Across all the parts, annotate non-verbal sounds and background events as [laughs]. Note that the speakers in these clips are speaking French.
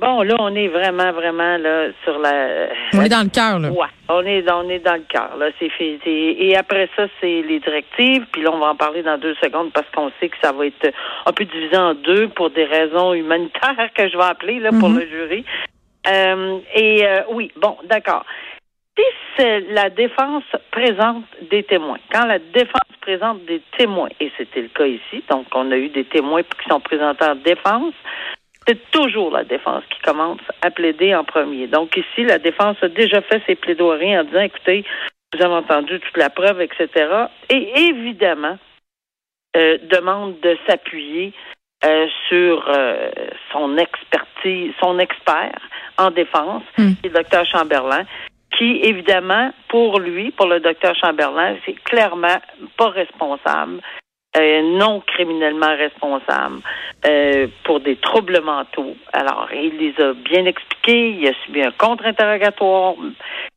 Bon, là, on est vraiment, vraiment, là, sur la... On est dans le cœur, là. Ouais, on est, on est dans le cœur, là. C'est fait. Et après ça, c'est les directives. Puis là, on va en parler dans deux secondes parce qu'on sait que ça va être un peu divisé en deux pour des raisons humanitaires que je vais appeler, là, pour le jury. Euh, et euh, oui, bon, d'accord. Si la défense présente des témoins, quand la défense présente des témoins, et c'était le cas ici, donc on a eu des témoins qui sont présentés en défense, c'est toujours la défense qui commence à plaider en premier. Donc ici, la défense a déjà fait ses plaidoiries en disant, écoutez, vous avez entendu toute la preuve, etc. Et évidemment, euh, demande de s'appuyer euh, sur euh, son expertise, son expert en défense, Hmm. le docteur Chamberlain, qui, évidemment, pour lui, pour le docteur Chamberlain, c'est clairement pas responsable, euh, non criminellement responsable euh, pour des troubles mentaux. Alors, il les a bien expliqués, il a subi un contre-interrogatoire,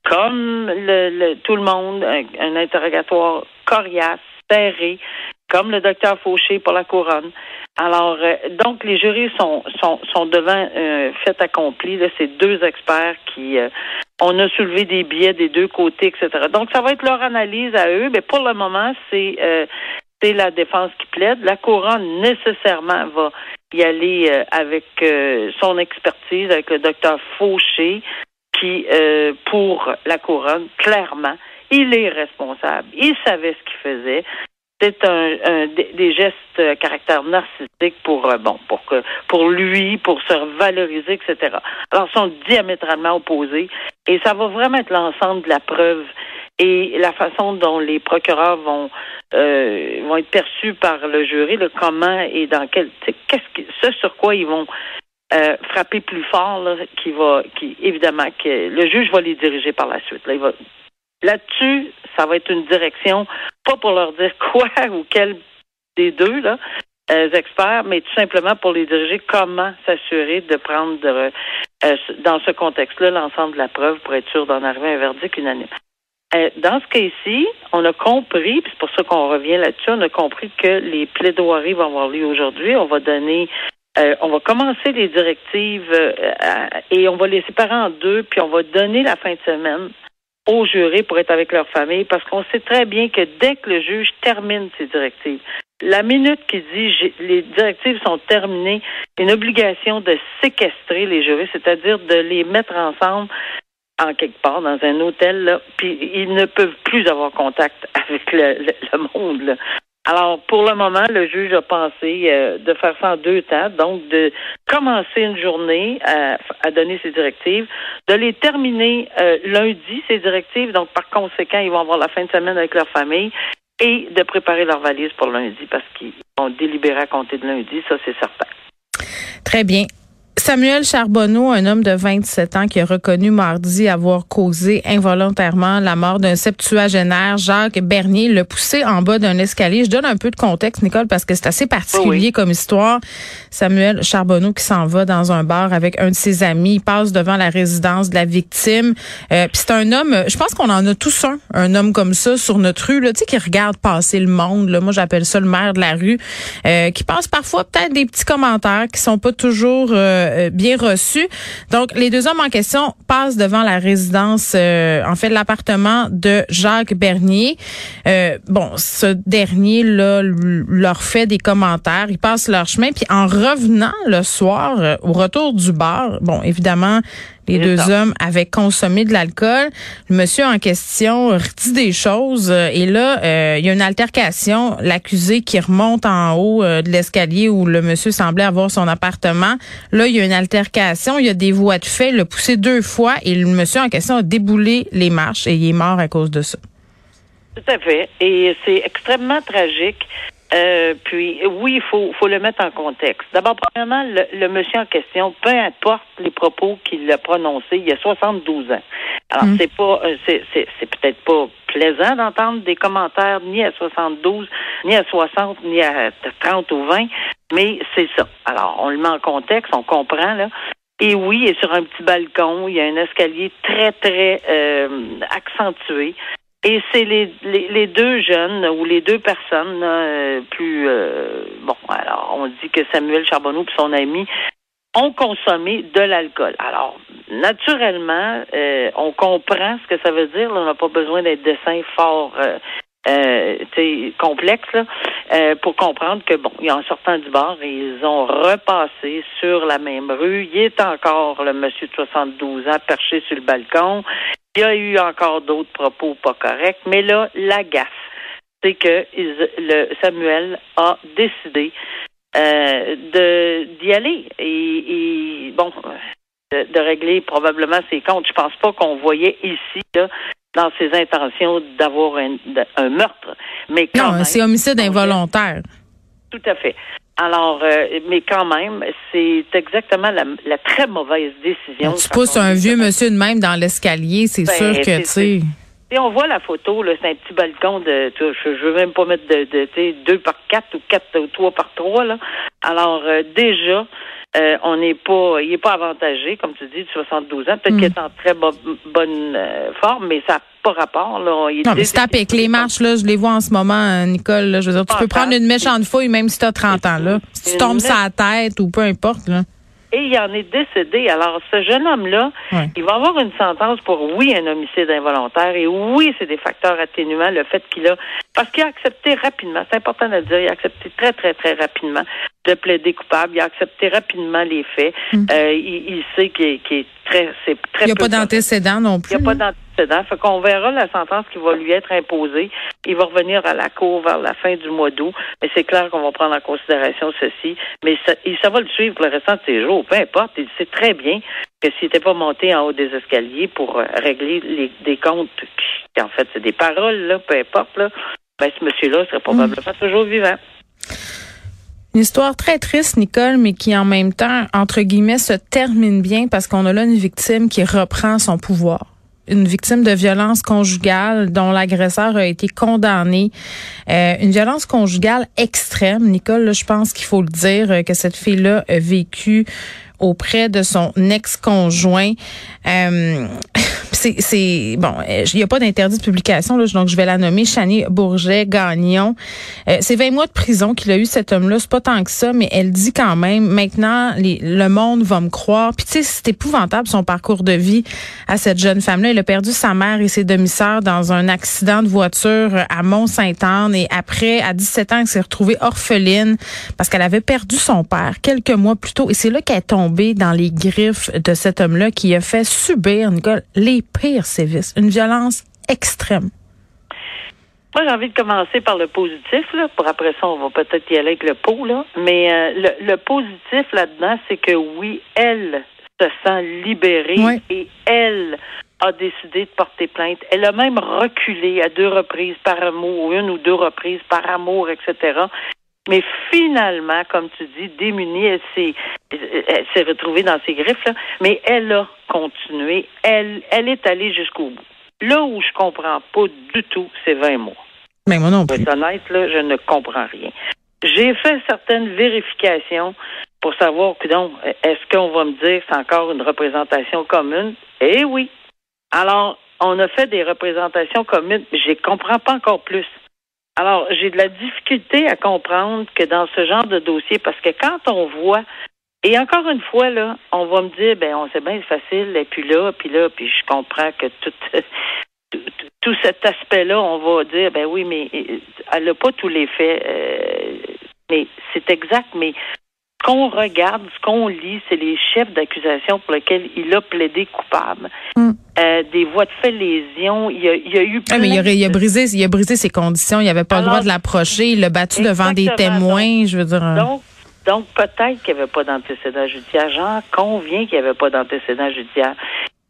comme le, le- tout le monde, un, un interrogatoire coriace, serré, comme le docteur Fauché pour la couronne. Alors, euh, donc, les jurys sont, sont, sont devant euh, fait accompli. Là, c'est deux experts qui... euh, on a soulevé des billets des deux côtés, etc. Donc, ça va être leur analyse à eux, mais pour le moment, c'est euh, c'est la défense qui plaide. La couronne, nécessairement, va y aller euh, avec euh, son expertise, avec le docteur Fauché, qui, euh, pour la couronne, clairement, il est responsable. Il savait ce qu'il faisait. C'est un, des, gestes à caractère narcissique pour bon pour que pour lui pour se valoriser etc. Alors ils sont diamétralement opposés et ça va vraiment être l'ensemble de la preuve et la façon dont les procureurs vont euh, vont être perçus par le jury, le comment et dans quel qu'est-ce que ce sur quoi ils vont euh, frapper plus fort, qui va qui évidemment que le juge va les diriger par la suite. Là-dessus, ça va être une direction, pas pour leur dire [laughs] quoi ou quel des deux là, euh, experts, mais tout simplement pour les diriger comment s'assurer de prendre dans ce contexte-là l'ensemble de la preuve pour être sûr d'en arriver à un verdict unanime. Euh, dans ce cas-ci, on a compris, puis c'est pour ça qu'on revient là-dessus, on a compris que les plaidoiries vont avoir lieu aujourd'hui. On va donner, euh, on va commencer les directives euh, et on va les séparer en deux, puis on va donner la fin de semaine aux jurés pour être avec leur famille, parce qu'on sait très bien que dès que le juge termine ses directives, la minute qui dit les directives sont terminées, une obligation de séquestrer les jurés, c'est-à-dire de les mettre ensemble en quelque part dans un hôtel, puis ils ne peuvent plus avoir contact [laughs] avec le, monde. Alors, pour le moment, le juge a pensé euh, de faire ça en deux temps, donc de commencer une journée à, à donner ses directives, de les terminer euh, lundi, ces directives, donc par conséquent, ils vont avoir la fin de semaine avec leur famille, et de préparer leur valise pour lundi, parce qu'ils vont délibérer à compter de lundi, ça c'est certain. Très bien. Samuel Charbonneau, un homme de 27 ans qui a reconnu mardi avoir causé involontairement la mort d'un septuagénaire, Jacques Bernier, l'a poussé en bas d'un escalier. Je donne un peu de contexte, Nicole, parce que c'est assez particulier oui. comme histoire. Samuel Charbonneau qui s'en va dans un bar avec un de ses amis, il passe devant la résidence de la victime. Euh, Puis c'est un homme, je pense qu'on en a tous un, un homme comme ça sur notre rue, là, tu sais, qui regarde passer le monde. Là. Moi, j'appelle ça le maire de la rue, euh, qui passe parfois peut-être des petits commentaires qui sont pas toujours euh, euh, bien reçu. Donc, les deux hommes en question passent devant la résidence, euh, en fait, l'appartement de Jacques Bernier. Euh, bon, ce dernier là leur fait des commentaires, ils passent leur chemin, puis en revenant le soir au retour du bar, bon, évidemment, les deux hommes avaient consommé de l'alcool. Le monsieur en question dit des choses euh, et là, euh, il y a une altercation. L'accusé qui remonte en haut euh, de l'escalier où le monsieur semblait avoir son appartement. Là, il y a une altercation. Il y a des voies de fait. Il l'a poussé deux fois et le monsieur en question a déboulé les marches et il est mort à cause de ça. Tout à fait. Et c'est extrêmement tragique. Euh, puis oui, il faut, faut le mettre en contexte. D'abord, premièrement, le, monsieur en question, peu importe les propos qu'il a prononcés, il y a 72 ans. Alors, mm. c'est pas euh, c'est, c'est, c'est peut-être pas plaisant d'entendre des commentaires ni à 72, ni à 60, ni à 30 ou 20, mais c'est ça. Alors, on le met en contexte, on comprend, là. Et oui, il est sur un petit balcon, il y a un escalier très, très euh, accentué. Et c'est les, les, deux jeunes ou les deux personnes euh, plus euh, bon. Alors, on dit que Samuel Charbonneau et son ami ont consommé de l'alcool. Alors, naturellement, euh, on comprend ce que ça veut dire. on n'a pas besoin d'être dessin fort. Euh, complexe là, pour comprendre que bon, en sortant du bar, ils ont repassé sur la même rue. Il est encore le monsieur de 72 ans perché sur le balcon. Il y a eu encore d'autres propos pas corrects, mais là, la gaffe, c'est que le Samuel a décidé euh, de d'y aller et, bon de, régler probablement ses comptes. Je pense pas qu'on voyait ici là, dans ses intentions d'avoir un, meurtre, mais quand non, c'est homicide involontaire. Tout à fait. Alors, euh, mais quand même, c'est exactement la, très mauvaise décision. tu pousses un vieux monsieur de même dans l'escalier, c'est ben, sûr que, tu sais. Si on voit la photo, là, c'est un petit balcon de, je, je veux même pas mettre de, de deux par quatre ou quatre ou trois par trois, là. Alors, euh, déjà, euh, on n'est pas, il est pas avantagé, comme tu dis, de 72 ans. Peut-être mm. qu'il est en très bonne euh, forme, mais ça n'a pas rapport. Là. Il non, mais avec les marches, là, je les vois en ce moment, euh, Nicole. Là, je veux dire, tu peux prendre une méchante fouille même si tu as 30 ans. Là. Si tu tombes sur la tête ou peu importe. Là et il en est décédé. Alors, ce jeune homme-là, il va avoir une sentence pour, oui, un homicide involontaire, et oui, c'est des facteurs atténuants, le fait qu'il a, parce qu'il a accepté rapidement, c'est important de le dire, il a accepté très, très, très rapidement de plaider coupable, il a accepté rapidement les faits, mm. euh, il, sait qu'il est, très, c'est très Il n'y a pas d'antécédent non plus. Il n'y a pas d'antécédent, fait qu'on verra la sentence qui va lui être imposée. Il va revenir à la cour vers la fin du mois d'août, mais c'est clair qu'on va prendre en considération ceci, mais ça, ça va le suivre pour le restant de ses jours peu importe, il sait très bien que s'il n'était pas monté en haut des escaliers pour euh, régler les, des comptes, qui, en fait, c'est des paroles, là, peu importe, là, ben, ce monsieur-là serait probablement mm. toujours vivant. Une histoire très triste, Nicole, mais qui en même temps, entre guillemets, se termine bien parce qu'on a là une victime qui reprend son pouvoir une victime de violence conjugale dont l'agresseur a été condamné. Euh, une violence conjugale extrême. Nicole, je pense qu'il faut le dire, euh, que cette fille-là a vécu auprès de son ex-conjoint. Euh, [laughs] c'est bon, il n'y a pas d'interdit de publication là, donc je vais la nommer Chani Bourget Gagnon. Euh, c'est 20 mois de prison qu'il a eu cet homme-là, c'est pas tant que ça, mais elle dit quand même maintenant le monde va me croire. Puis tu sais, c'est épouvantable son parcours de vie à cette jeune femme-là. Elle a perdu sa mère et ses demi-sœurs dans un accident de voiture à Mont-Saint-Anne et après à 17 ans, elle s'est retrouvée orpheline parce qu'elle avait perdu son père quelques mois plus tôt et c'est là qu'elle est tombée dans les griffes de cet homme-là qui a fait subir Nicole les pire sévice, une violence extrême. Moi, j'ai envie de commencer par le positif, là. Pour après ça, on va peut-être y aller avec le pot, là. Mais euh, le, positif là-dedans, c'est que oui, elle se sent libérée et elle a décidé de porter plainte. Elle a même reculé à deux reprises par amour, une ou deux reprises par amour, etc. Mais finalement, comme tu dis, démunie, elle s'est, elle s'est retrouvée dans ses griffes, là, mais elle a continué. Elle, elle est allée jusqu'au bout. Là où je comprends pas du tout, c'est 20 mois. Mais moi non plus. Pour être honnête, là, je ne comprends rien. J'ai fait certaines vérifications pour savoir que donc, est-ce qu'on va me dire que c'est encore une représentation commune? Eh oui. Alors, on a fait des représentations communes, mais je ne comprends pas encore plus. Alors, j'ai de la difficulté à comprendre que dans ce genre de dossier, parce que quand on voit Et encore une fois, là, on va me dire, ben, on sait bien, c'est facile, et puis là, puis là, puis je comprends que tout, [laughs] tout, cet aspect-là, on va dire, ben oui, mais euh, elle n'a pas tous les faits. euh, mais c'est exact, mais ce qu'on regarde, ce qu'on lit, c'est les chefs d'accusation pour lesquels il a plaidé coupable. Mm. Euh, des voies de fait lésion, il y a, il y a eu Ah, mais il a, plein il a brisé, il a brisé ses conditions. Il avait pas le droit de l'approcher. Il l'a battu devant des témoins. Je veux dire. euh, Donc, donc peut-être qu'il n'y avait pas d'antécédent judiciaire. J'en conviens qu'il n'y avait pas d'antécédent judiciaire.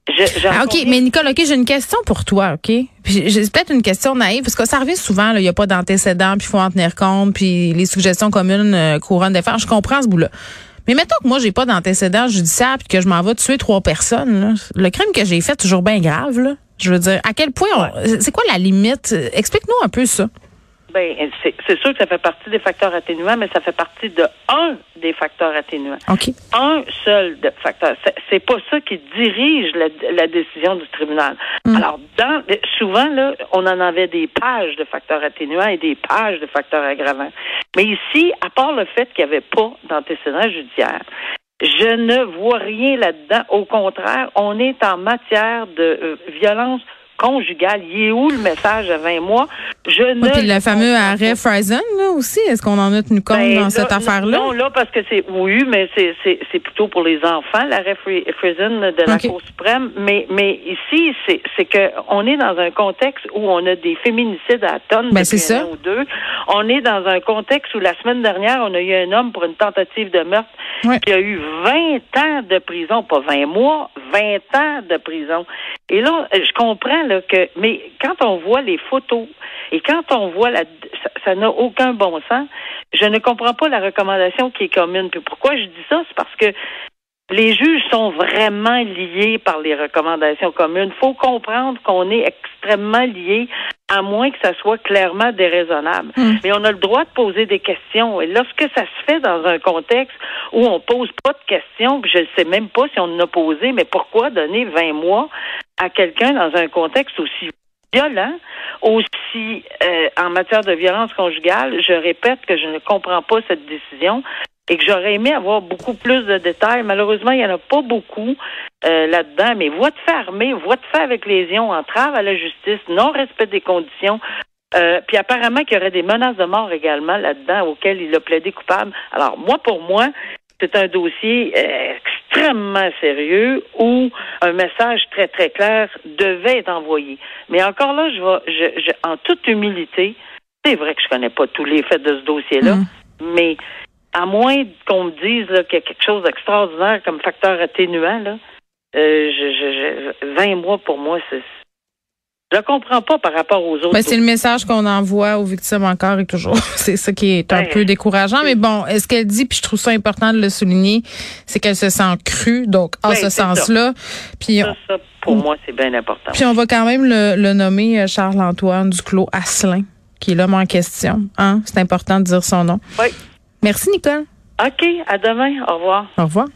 Je, Ah, OK, mais Nicole, OK, j'ai une question pour toi, OK? J'ai peut-être une question naïve, parce que ça revient souvent, il n'y a pas d'antécédent, puis il faut en tenir compte, puis les suggestions communes euh, couronne des. Je comprends ce bout-là. Mais mettons que moi, j'ai pas d'antécédent judiciaire, puis que je m'en vais tuer trois personnes, là. le crime que j'ai fait, toujours bien grave, là. Je veux dire, à quel point, on- c'est quoi la limite? Explique-nous un peu ça. Ben, c'est, sûr que ça fait partie des facteurs atténuants, mais ça fait partie de un des facteurs atténuants. Un seul de facteur. C'est- pas ça qui dirige la, la décision du tribunal. Mm. Alors, dans, souvent, là, on en avait des pages de facteurs atténuants et des pages de facteurs aggravants. Mais ici, à part le fait qu'il n'y avait pas d'antécédent judiciaire, je ne vois rien là-dedans. Au contraire, on est en matière de euh, violence conjugale. Il est où le message à 20 mois? Je ne puis le fameux arrêt. Friesen, là, aussi, est-ce qu'on en a tenu compte Ben, dans là, cette affaire-là? Non, là, parce que c'est oui, mais c'est c'est c'est plutôt pour les enfants, l'arrêt Fri- Friesen de la. Cour suprême. Mais mais ici, c'est c'est que on est dans un contexte où on a des féminicides à tonnes Ben, c'est ça. ou deux. On est dans un contexte où la semaine dernière, on a eu un homme pour une tentative de meurtre qui a eu 20 ans de prison, pas 20 mois, 20 ans de prison. Et là, je comprends là, que, mais quand on voit les photos et quand on voit la, ça- ça n'a aucun bon sens. Je ne comprends pas la recommandation qui est commune. Puis pourquoi je dis ça, c'est parce que les juges sont vraiment liés par les recommandations communes. Il faut comprendre qu'on est extrêmement liés, à moins que ça soit clairement déraisonnable. Mais on a le droit de poser des questions. Et lorsque ça se fait dans un contexte où on pose pas de questions, puis je ne sais même pas si on en a posé, mais pourquoi donner 20 mois à quelqu'un dans un contexte aussi violent, aussi euh, en matière de violence conjugale, je répète que je ne comprends pas cette décision et que j'aurais aimé avoir beaucoup plus de détails. Malheureusement, il n'y en a pas beaucoup euh, là-dedans, mais voie de fait armée, voie de fait avec lésion, entrave à la justice, non-respect des conditions, euh, puis apparemment qu'il y aurait des menaces de mort également là-dedans auxquelles il a plaidé coupable. Alors, moi, pour moi, c'est un dossier euh, extrêmement sérieux où un message très, très clair devait être envoyé. Mais encore là, je vais, je, je- en toute humilité, c'est vrai que je connais pas tous les faits de ce dossier-là, mais à moins qu'on me dise qu'il y a quelque chose d'extraordinaire comme facteur atténuant, là, euh, je, je, je- 20 mois pour moi, c'est. Je comprends pas par rapport aux autres. Ben, c'est le message qu'on envoie aux victimes encore et toujours. [laughs] C'est ça qui est un Ben, peu décourageant. Mais bon, ce qu'elle dit, puis je trouve ça important de le souligner, c'est qu'elle se sent crue. Donc, en Oui, ce sens-là, puis on, ça, ça, pour moi, c'est bien important. puis on va quand même le, le nommer euh, Charles-Antoine Duclos Asselin, qui est l'homme en question. Hein? C'est important de dire son nom. Oui. Merci, Nicole. OK, à demain. Au revoir. Au revoir.